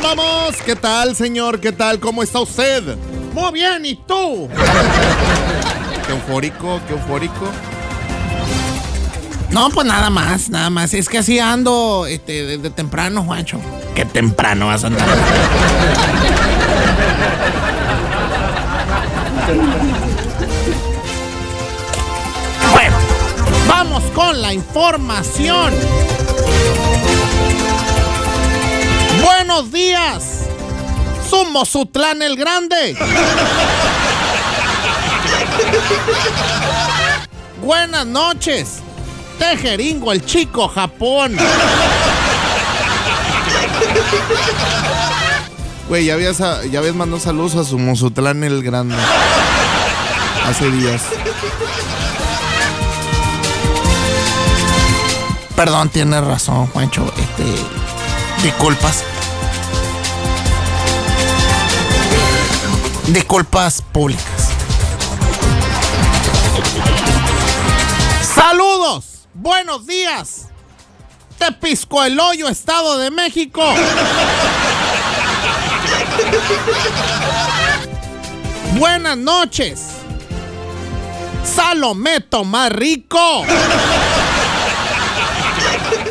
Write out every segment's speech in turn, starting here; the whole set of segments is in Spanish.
vamos. ¿Qué tal, señor? ¿Qué tal? ¿Cómo está usted? Muy bien, ¿y tú? Qué eufórico, qué eufórico. No, pues nada más, nada más. Es que así ando este, desde temprano, Juancho. Qué temprano vas a andar. Bueno, vamos con la información. Buenos días. Sumo Sutlán el Grande. Buenas noches. Tejeringo el Chico Japón. Güey, ya habías, ya habías mandado saludos a su Mozutlán el Grande. Hace días. Perdón, tienes razón, Juancho. Este. Disculpas. Disculpas públicas. Saludos. Buenos días. Tepisco el Hoyo, Estado de México. Buenas noches. Salometo más rico.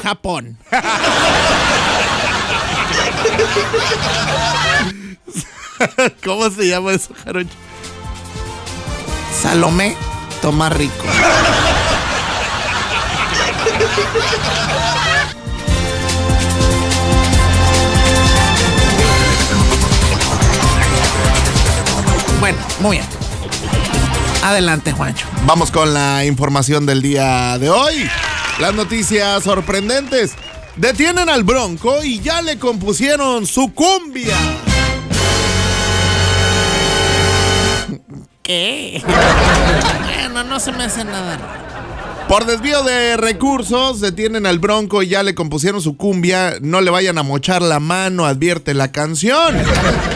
Japón. ¿Cómo se llama eso, Jarocho? Salomé toma rico. Bueno, muy bien. Adelante, Juancho. Vamos con la información del día de hoy. Las noticias sorprendentes. Detienen al Bronco y ya le compusieron su cumbia. ¿Qué? bueno, no se me hace nada. Por desvío de recursos, detienen al Bronco y ya le compusieron su cumbia. No le vayan a mochar la mano, advierte la canción.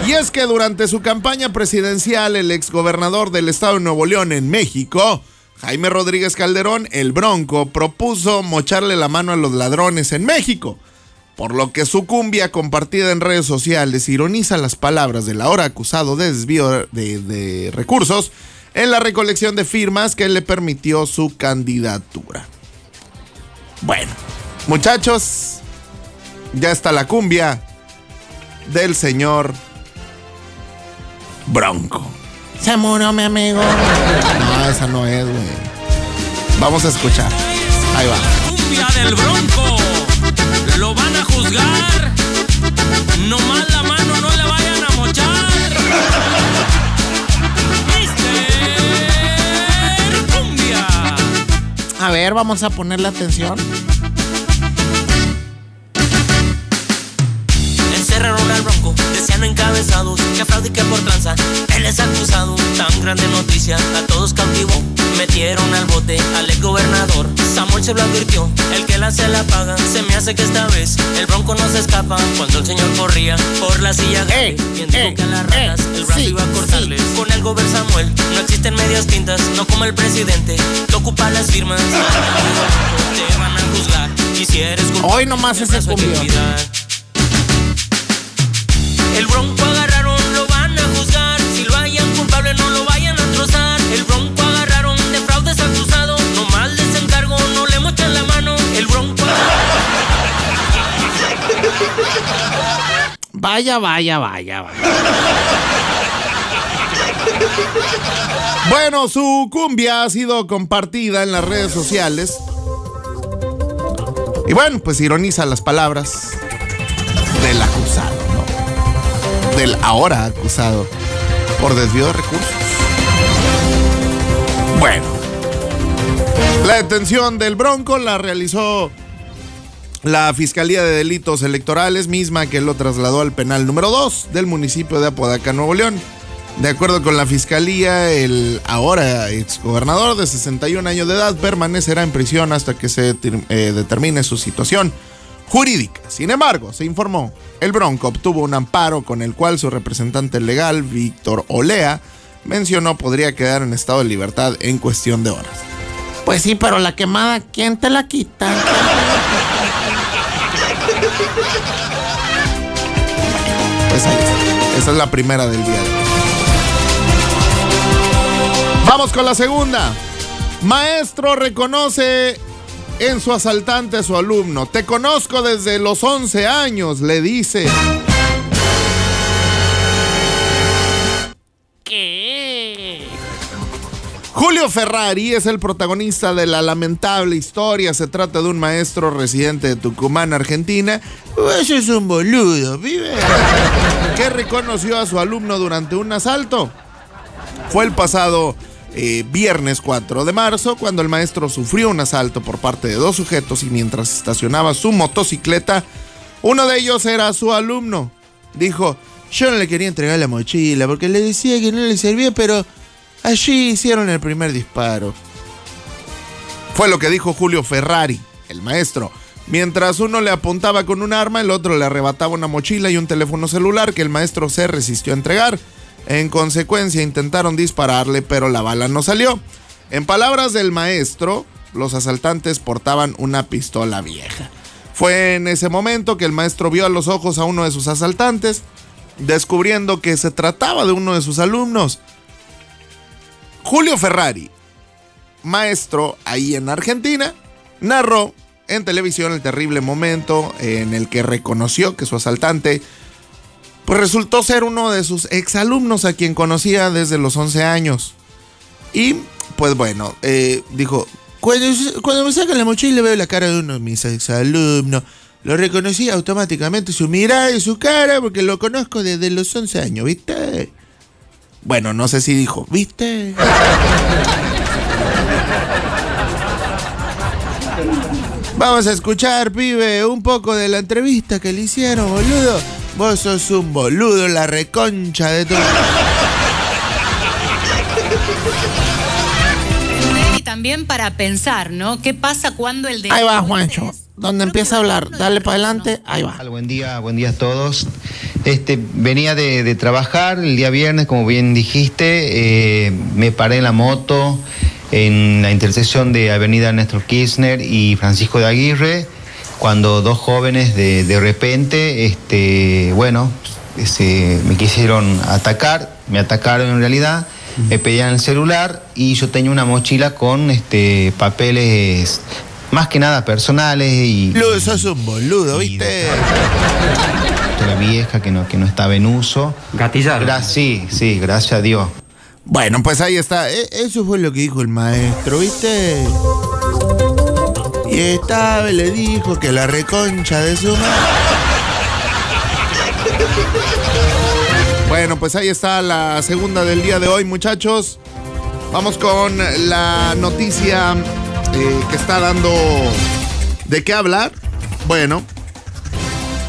Y es que durante su campaña presidencial, el exgobernador del estado de Nuevo León en México, Jaime Rodríguez Calderón, el Bronco, propuso mocharle la mano a los ladrones en México. Por lo que su cumbia compartida en redes sociales ironiza las palabras del ahora acusado de desvío de, de recursos en la recolección de firmas que le permitió su candidatura. Bueno, muchachos, ya está la cumbia del señor Bronco. Se murió mi amigo. No, esa no es, güey. Vamos a escuchar. Ahí va. Cumbia del Bronco. Vamos a ponerle atención. Encerraron al Bronco, decían encabezados que fraude y que por tranza. Él es acusado, tan grande noticia, a todos cautivó. Metieron al bote al ex gobernador. Samuel se lo advirtió, el que la se la paga. Se me hace que esta vez el Bronco no se escapa. Cuando el señor corría por la silla Eh, quien dijo eh, que a las ratas eh, el brazo sí, iba a cortarles. Con el gober Samuel no existen medias tintas, no como el presidente que ocupa las firmas. Te van a juzgar y si eres culpable, Hoy nomás ese cumbión. Vaya, vaya, vaya, vaya. Bueno, su cumbia ha sido compartida en las redes sociales. Y bueno, pues ironiza las palabras del acusado, ¿no? Del ahora acusado por desvío de recursos. Bueno, la detención del Bronco la realizó la Fiscalía de Delitos Electorales, misma que lo trasladó al penal número 2 del municipio de Apodaca, Nuevo León. De acuerdo con la Fiscalía, el ahora exgobernador de 61 años de edad permanecerá en prisión hasta que se eh, determine su situación jurídica. Sin embargo, se informó, el Bronco obtuvo un amparo con el cual su representante legal, Víctor Olea, mencionó podría quedar en estado de libertad en cuestión de horas. Pues sí, pero la quemada, ¿quién te la quita? Esa es la primera del día. Vamos con la segunda. Maestro reconoce en su asaltante su alumno. Te conozco desde los 11 años, le dice. Julio Ferrari es el protagonista de la lamentable historia. Se trata de un maestro residente de Tucumán, Argentina. Ese es un boludo, vive. Que reconoció a su alumno durante un asalto. Fue el pasado eh, viernes 4 de marzo cuando el maestro sufrió un asalto por parte de dos sujetos y mientras estacionaba su motocicleta, uno de ellos era su alumno. Dijo, yo no le quería entregar la mochila porque le decía que no le servía, pero allí hicieron el primer disparo. Fue lo que dijo Julio Ferrari, el maestro. Mientras uno le apuntaba con un arma, el otro le arrebataba una mochila y un teléfono celular que el maestro se resistió a entregar. En consecuencia intentaron dispararle, pero la bala no salió. En palabras del maestro, los asaltantes portaban una pistola vieja. Fue en ese momento que el maestro vio a los ojos a uno de sus asaltantes, descubriendo que se trataba de uno de sus alumnos. Julio Ferrari, maestro ahí en Argentina, narró en televisión el terrible momento en el que reconoció que su asaltante pues resultó ser uno de sus exalumnos a quien conocía desde los 11 años. Y pues bueno, eh, dijo, cuando, cuando me sacan la mochila veo la cara de uno de mis exalumnos. Lo reconocí automáticamente, su mirada y su cara, porque lo conozco desde los 11 años, ¿viste? Bueno, no sé si dijo, ¿viste? Vamos a escuchar, pibe, un poco de la entrevista que le hicieron, boludo. Vos sos un boludo, la reconcha de todo. Y también para pensar, ¿no? ¿Qué pasa cuando el de Ahí va, Juancho. Donde empieza a hablar, dale para adelante, ahí va. Buen día, buen día a todos. Este, venía de, de trabajar el día viernes, como bien dijiste, eh, me paré en la moto en la intersección de Avenida Néstor Kirchner y Francisco de Aguirre, cuando dos jóvenes de, de repente, este, bueno, se, me quisieron atacar, me atacaron en realidad, me pedían el celular y yo tenía una mochila con este, papeles más que nada personales y... Boludo, sos un boludo, ¿viste? de la vieja que no, que no estaba en uso. Gatillar. Gra- sí, sí, gracias a Dios. Bueno, pues ahí está. E- Eso fue lo que dijo el maestro, ¿viste? Y estaba le dijo que la reconcha de su madre. Bueno, pues ahí está la segunda del día de hoy, muchachos. Vamos con la noticia eh, que está dando de qué hablar. Bueno,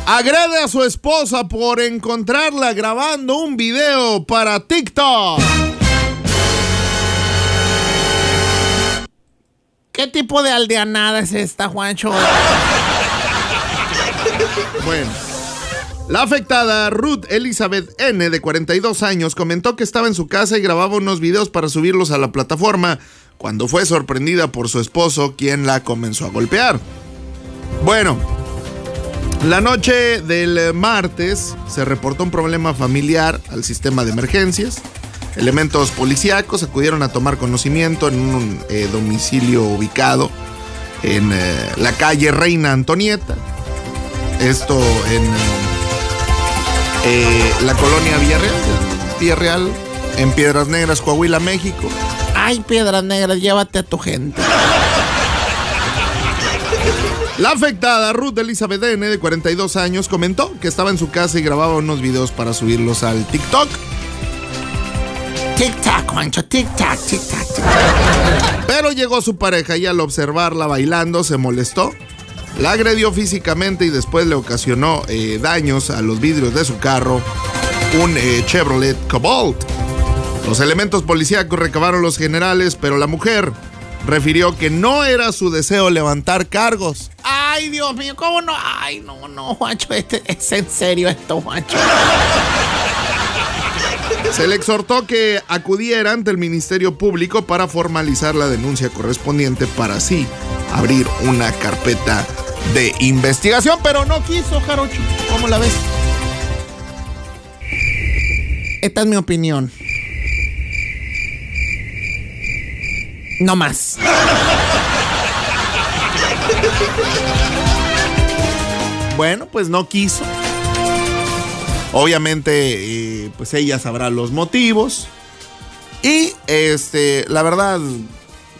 agrede a su esposa por encontrarla grabando un video para TikTok. ¿Qué tipo de aldeanada es esta, Juancho? Bueno. La afectada Ruth Elizabeth N, de 42 años, comentó que estaba en su casa y grababa unos videos para subirlos a la plataforma cuando fue sorprendida por su esposo, quien la comenzó a golpear. Bueno, la noche del martes se reportó un problema familiar al sistema de emergencias. Elementos policíacos acudieron a tomar conocimiento en un eh, domicilio ubicado en eh, la calle Reina Antonieta. Esto en eh, la colonia Villarreal, Villarreal, en Piedras Negras, Coahuila, México. Ay, piedras negras, llévate a tu gente. La afectada Ruth Elizabeth N, de 42 años, comentó que estaba en su casa y grababa unos videos para subirlos al TikTok. Tic-tac, Juancho, tic-tac. Pero llegó su pareja y al observarla bailando se molestó. La agredió físicamente y después le ocasionó eh, daños a los vidrios de su carro, un eh, Chevrolet Cobalt. Los elementos policíacos recabaron los generales, pero la mujer refirió que no era su deseo levantar cargos. Ay, Dios mío, ¿cómo no? Ay, no, no, Juancho, este, es en serio esto, Juancho. Se le exhortó que acudiera ante el Ministerio Público para formalizar la denuncia correspondiente para así abrir una carpeta de investigación, pero no quiso, Jarocho. ¿Cómo la ves? esta es mi opinión. No más. Bueno, pues no quiso. Obviamente, eh, pues ella sabrá los motivos. Y este, la verdad,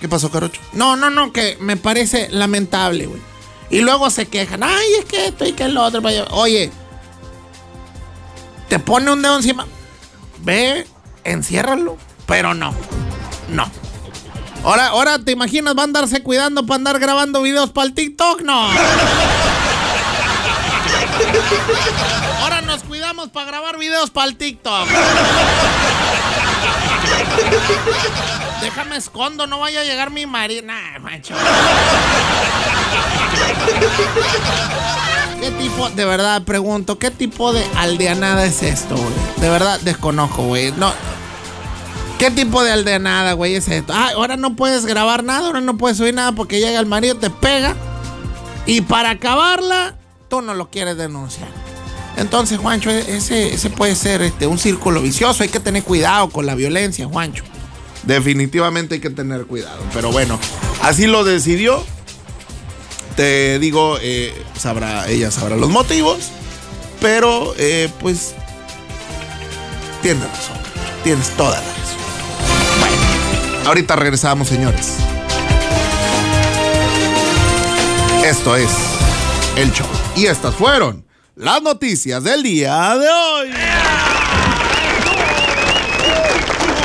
¿qué pasó, Carocho? No, no, no, que me parece lamentable, güey. Y luego se quejan, ay, es que esto y que el otro. Oye, te pone un dedo encima. Ve, enciérralo. Pero no, no. Ahora, ahora te imaginas, va a andarse cuidando para andar grabando videos para el TikTok, no. Ahora nos cuidamos para grabar videos para el TikTok. Déjame escondo, no vaya a llegar mi marido. Nah, macho. ¿Qué tipo, de verdad, pregunto, qué tipo de aldeanada es esto, güey? De verdad, desconozco, güey. No. ¿Qué tipo de aldeanada, güey, es esto? Ah, ahora no puedes grabar nada, ahora no puedes subir nada porque llega el marido, te pega. Y para acabarla, tú no lo quieres denunciar. Entonces, Juancho, ese, ese puede ser este, un círculo vicioso. Hay que tener cuidado con la violencia, Juancho. Definitivamente hay que tener cuidado. Pero bueno, así lo decidió. Te digo, eh, sabrá, ella sabrá los motivos. Pero, eh, pues, tienes razón. Tienes toda la razón. Ahorita regresamos, señores. Esto es El Show. Y estas fueron las noticias del día de hoy.